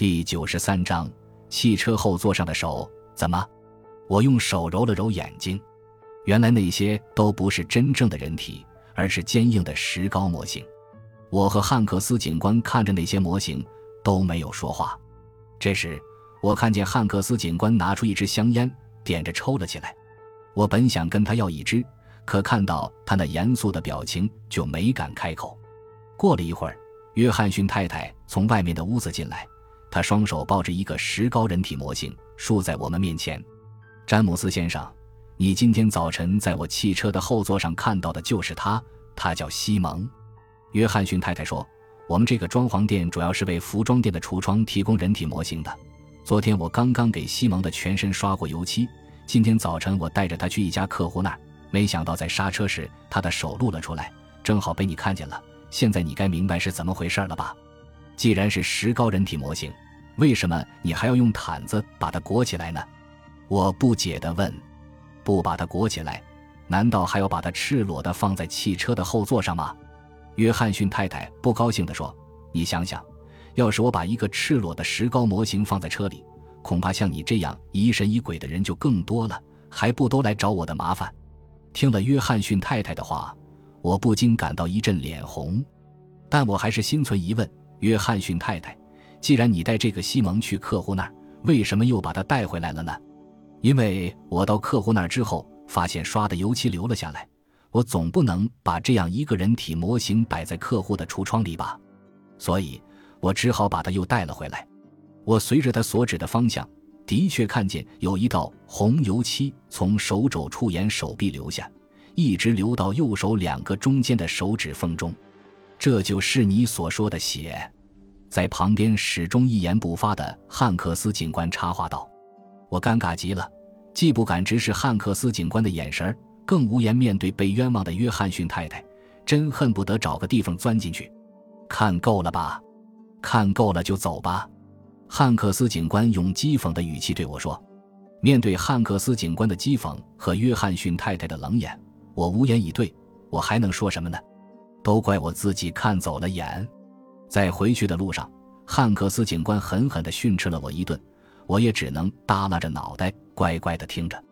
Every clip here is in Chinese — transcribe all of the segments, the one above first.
第九十三章，汽车后座上的手怎么？我用手揉了揉眼睛，原来那些都不是真正的人体，而是坚硬的石膏模型。我和汉克斯警官看着那些模型，都没有说话。这时，我看见汉克斯警官拿出一支香烟，点着抽了起来。我本想跟他要一支，可看到他那严肃的表情，就没敢开口。过了一会儿，约翰逊太太从外面的屋子进来。他双手抱着一个石膏人体模型，竖在我们面前。詹姆斯先生，你今天早晨在我汽车的后座上看到的就是他，他叫西蒙。约翰逊太太说：“我们这个装潢店主要是为服装店的橱窗提供人体模型的。昨天我刚刚给西蒙的全身刷过油漆，今天早晨我带着他去一家客户那儿，没想到在刹车时他的手露了出来，正好被你看见了。现在你该明白是怎么回事了吧？”既然是石膏人体模型，为什么你还要用毯子把它裹起来呢？我不解地问。不把它裹起来，难道还要把它赤裸地放在汽车的后座上吗？约翰逊太太不高兴地说：“你想想，要是我把一个赤裸的石膏模型放在车里，恐怕像你这样疑神疑鬼的人就更多了，还不都来找我的麻烦？”听了约翰逊太太的话，我不禁感到一阵脸红，但我还是心存疑问。约翰逊太太，既然你带这个西蒙去客户那儿，为什么又把他带回来了呢？因为我到客户那儿之后，发现刷的油漆流了下来，我总不能把这样一个人体模型摆在客户的橱窗里吧，所以我只好把他又带了回来。我随着他所指的方向，的确看见有一道红油漆从手肘处沿手臂流下，一直流到右手两个中间的手指缝中。这就是你所说的血，在旁边始终一言不发的汉克斯警官插话道：“我尴尬极了，既不敢直视汉克斯警官的眼神更无颜面对被冤枉的约翰逊太太，真恨不得找个地方钻进去。看够了吧？看够了就走吧。”汉克斯警官用讥讽的语气对我说。面对汉克斯警官的讥讽和约翰逊太太的冷眼，我无言以对。我还能说什么呢？都怪我自己看走了眼，在回去的路上，汉克斯警官狠狠地训斥了我一顿，我也只能耷拉着脑袋乖乖地听着。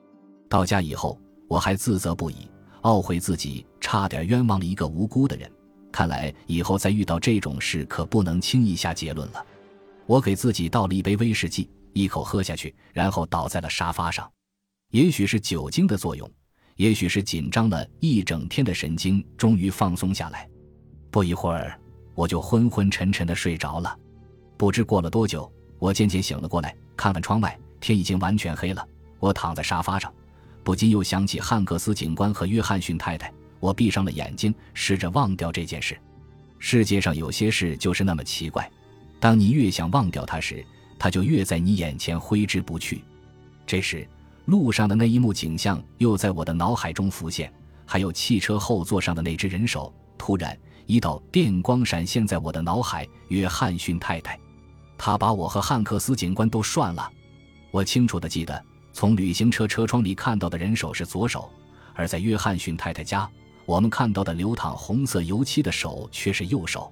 到家以后，我还自责不已，懊悔自己差点冤枉了一个无辜的人。看来以后再遇到这种事，可不能轻易下结论了。我给自己倒了一杯威士忌，一口喝下去，然后倒在了沙发上。也许是酒精的作用。也许是紧张了一整天的神经终于放松下来，不一会儿我就昏昏沉沉的睡着了。不知过了多久，我渐渐醒了过来，看看窗外，天已经完全黑了。我躺在沙发上，不禁又想起汉克斯警官和约翰逊太太。我闭上了眼睛，试着忘掉这件事。世界上有些事就是那么奇怪，当你越想忘掉它时，它就越在你眼前挥之不去。这时。路上的那一幕景象又在我的脑海中浮现，还有汽车后座上的那只人手。突然，一道电光闪现在我的脑海：约翰逊太太，他把我和汉克斯警官都涮了。我清楚地记得，从旅行车车窗里看到的人手是左手，而在约翰逊太太家，我们看到的流淌红色油漆的手却是右手。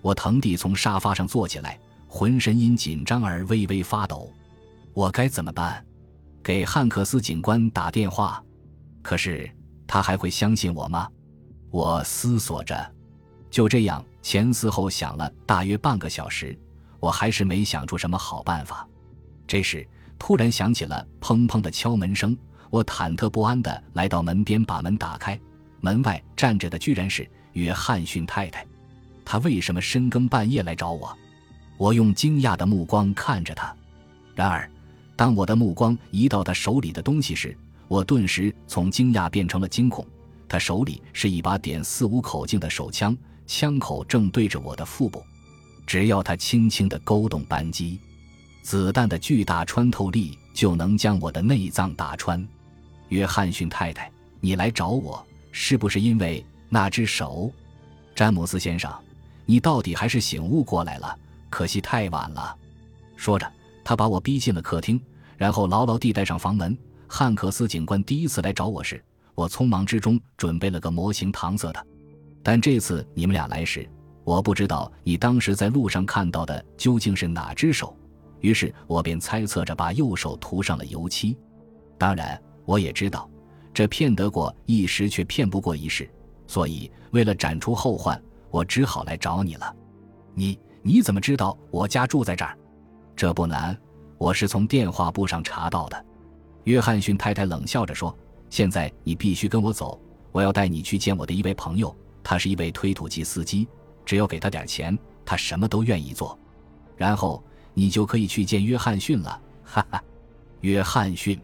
我腾地从沙发上坐起来，浑身因紧张而微微发抖。我该怎么办？给汉克斯警官打电话，可是他还会相信我吗？我思索着，就这样前思后想了大约半个小时，我还是没想出什么好办法。这时突然响起了砰砰的敲门声，我忐忑不安地来到门边，把门打开，门外站着的居然是约翰逊太太。他为什么深更半夜来找我？我用惊讶的目光看着他，然而。当我的目光移到他手里的东西时，我顿时从惊讶变成了惊恐。他手里是一把点四五口径的手枪，枪口正对着我的腹部。只要他轻轻地勾动扳机，子弹的巨大穿透力就能将我的内脏打穿。约翰逊太太，你来找我是不是因为那只手？詹姆斯先生，你到底还是醒悟过来了，可惜太晚了。说着。他把我逼进了客厅，然后牢牢地带上房门。汉克斯警官第一次来找我时，我匆忙之中准备了个模型搪塞的。但这次你们俩来时，我不知道你当时在路上看到的究竟是哪只手，于是我便猜测着把右手涂上了油漆。当然，我也知道，这骗得过一时，却骗不过一世。所以，为了斩除后患，我只好来找你了。你你怎么知道我家住在这儿？这不难，我是从电话簿上查到的。约翰逊太太冷笑着说：“现在你必须跟我走，我要带你去见我的一位朋友，他是一位推土机司机。只要给他点钱，他什么都愿意做。然后你就可以去见约翰逊了。”哈哈，约翰逊，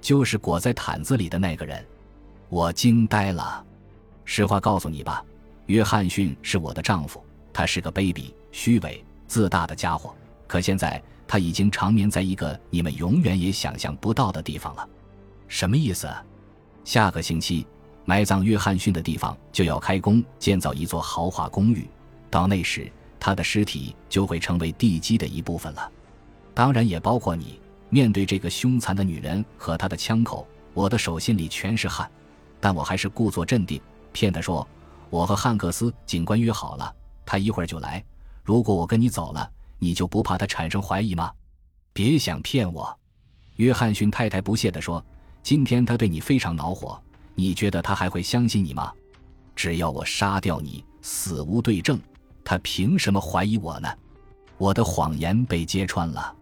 就是裹在毯子里的那个人。我惊呆了。实话告诉你吧，约翰逊是我的丈夫，他是个卑鄙、虚伪、自大的家伙。可现在他已经长眠在一个你们永远也想象不到的地方了。什么意思？下个星期，埋葬约翰逊的地方就要开工建造一座豪华公寓，到那时他的尸体就会成为地基的一部分了。当然也包括你。面对这个凶残的女人和她的枪口，我的手心里全是汗，但我还是故作镇定。骗他说：“我和汉克斯警官约好了，他一会儿就来。如果我跟你走了，你就不怕他产生怀疑吗？”别想骗我，约翰逊太太不屑地说：“今天他对你非常恼火，你觉得他还会相信你吗？只要我杀掉你，死无对证，他凭什么怀疑我呢？”我的谎言被揭穿了。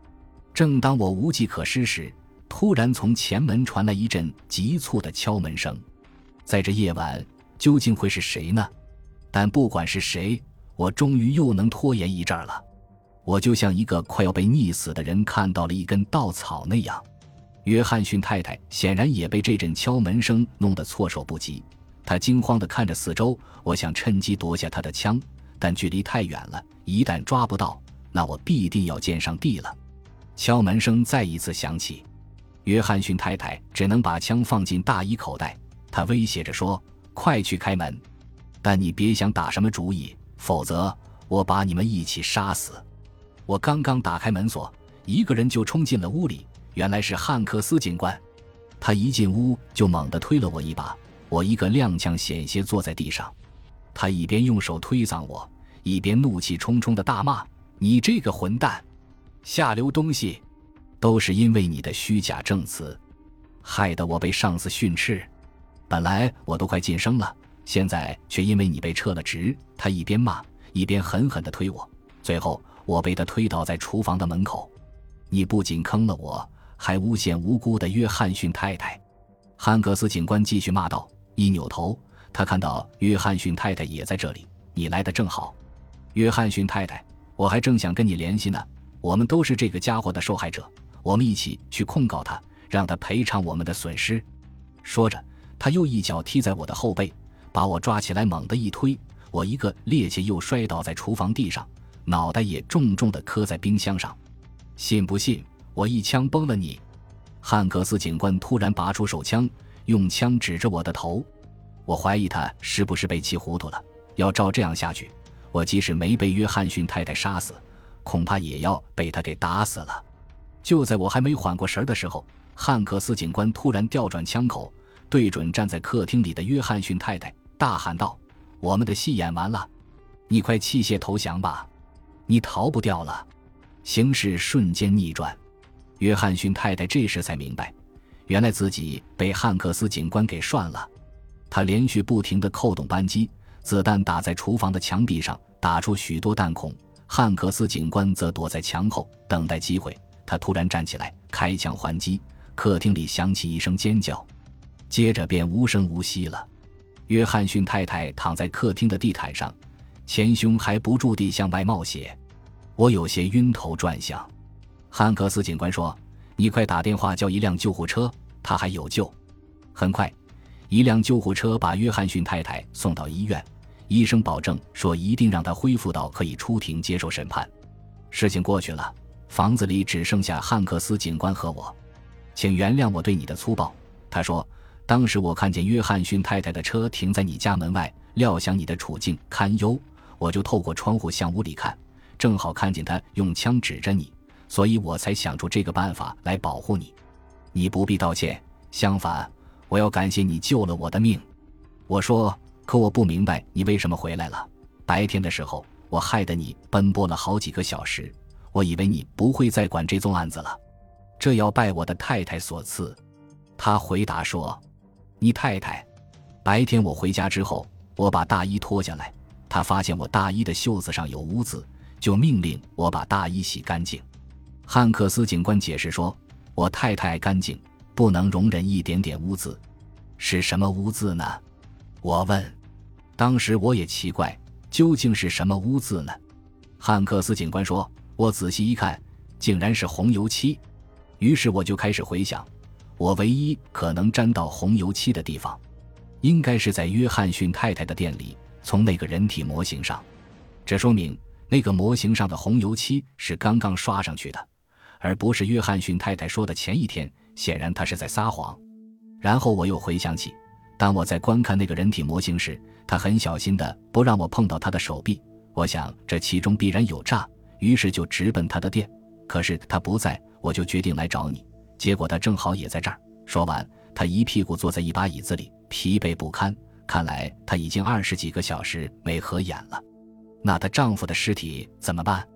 正当我无计可施时，突然从前门传来一阵急促的敲门声，在这夜晚。究竟会是谁呢？但不管是谁，我终于又能拖延一阵了。我就像一个快要被溺死的人看到了一根稻草那样。约翰逊太太显然也被这阵敲门声弄得措手不及，她惊慌地看着四周。我想趁机夺下她的枪，但距离太远了，一旦抓不到，那我必定要见上帝了。敲门声再一次响起，约翰逊太太只能把枪放进大衣口袋，她威胁着说。快去开门，但你别想打什么主意，否则我把你们一起杀死。我刚刚打开门锁，一个人就冲进了屋里，原来是汉克斯警官。他一进屋就猛地推了我一把，我一个踉跄险些坐在地上。他一边用手推搡我，一边怒气冲冲地大骂：“你这个混蛋，下流东西！都是因为你的虚假证词，害得我被上司训斥。”本来我都快晋升了，现在却因为你被撤了职。他一边骂，一边狠狠地推我，最后我被他推倒在厨房的门口。你不仅坑了我，还诬陷无辜的约翰逊太太。汉克斯警官继续骂道。一扭头，他看到约翰逊太太也在这里。你来的正好，约翰逊太太，我还正想跟你联系呢。我们都是这个家伙的受害者，我们一起去控告他，让他赔偿我们的损失。说着。他又一脚踢在我的后背，把我抓起来，猛地一推，我一个趔趄又摔倒在厨房地上，脑袋也重重地磕在冰箱上。信不信我一枪崩了你？汉克斯警官突然拔出手枪，用枪指着我的头。我怀疑他是不是被气糊涂了。要照这样下去，我即使没被约翰逊太太杀死，恐怕也要被他给打死了。就在我还没缓过神的时候，汉克斯警官突然调转枪口。对准站在客厅里的约翰逊太太，大喊道：“我们的戏演完了，你快弃械投降吧，你逃不掉了。”形势瞬间逆转，约翰逊太太这时才明白，原来自己被汉克斯警官给涮了。他连续不停地扣动扳机，子弹打在厨房的墙壁上，打出许多弹孔。汉克斯警官则躲在墙后等待机会。他突然站起来，开枪还击，客厅里响起一声尖叫。接着便无声无息了。约翰逊太太躺在客厅的地毯上，前胸还不住地向外冒血，我有些晕头转向。汉克斯警官说：“你快打电话叫一辆救护车，他还有救。”很快，一辆救护车把约翰逊太太送到医院，医生保证说一定让他恢复到可以出庭接受审判。事情过去了，房子里只剩下汉克斯警官和我。请原谅我对你的粗暴，他说。当时我看见约翰逊太太的车停在你家门外，料想你的处境堪忧，我就透过窗户向屋里看，正好看见他用枪指着你，所以我才想出这个办法来保护你。你不必道歉，相反，我要感谢你救了我的命。我说，可我不明白你为什么回来了。白天的时候，我害得你奔波了好几个小时，我以为你不会再管这宗案子了。这要拜我的太太所赐。”他回答说：“你太太。”白天我回家之后，我把大衣脱下来，他发现我大衣的袖子上有污渍，就命令我把大衣洗干净。汉克斯警官解释说：“我太太爱干净，不能容忍一点点污渍。是什么污渍呢？”我问。当时我也奇怪，究竟是什么污渍呢？汉克斯警官说：“我仔细一看，竟然是红油漆。”于是我就开始回想，我唯一可能沾到红油漆的地方，应该是在约翰逊太太的店里，从那个人体模型上。这说明那个模型上的红油漆是刚刚刷上去的，而不是约翰逊太太说的前一天。显然他是在撒谎。然后我又回想起，当我在观看那个人体模型时，他很小心的不让我碰到他的手臂。我想这其中必然有诈，于是就直奔他的店。可是他不在。我就决定来找你，结果他正好也在这儿。说完，他一屁股坐在一把椅子里，疲惫不堪。看来他已经二十几个小时没合眼了。那她丈夫的尸体怎么办？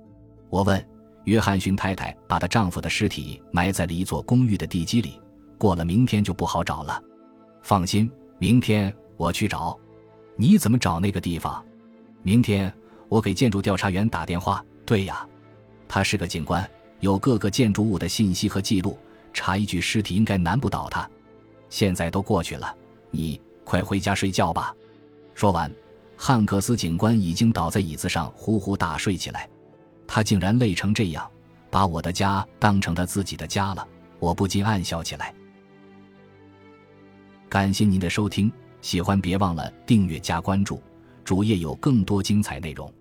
我问。约翰逊太太把她丈夫的尸体埋在了一座公寓的地基里，过了明天就不好找了。放心，明天我去找。你怎么找那个地方？明天我给建筑调查员打电话。对呀，他是个警官。有各个建筑物的信息和记录，查一具尸体应该难不倒他。现在都过去了，你快回家睡觉吧。说完，汉克斯警官已经倒在椅子上呼呼大睡起来。他竟然累成这样，把我的家当成他自己的家了，我不禁暗笑起来。感谢您的收听，喜欢别忘了订阅加关注，主页有更多精彩内容。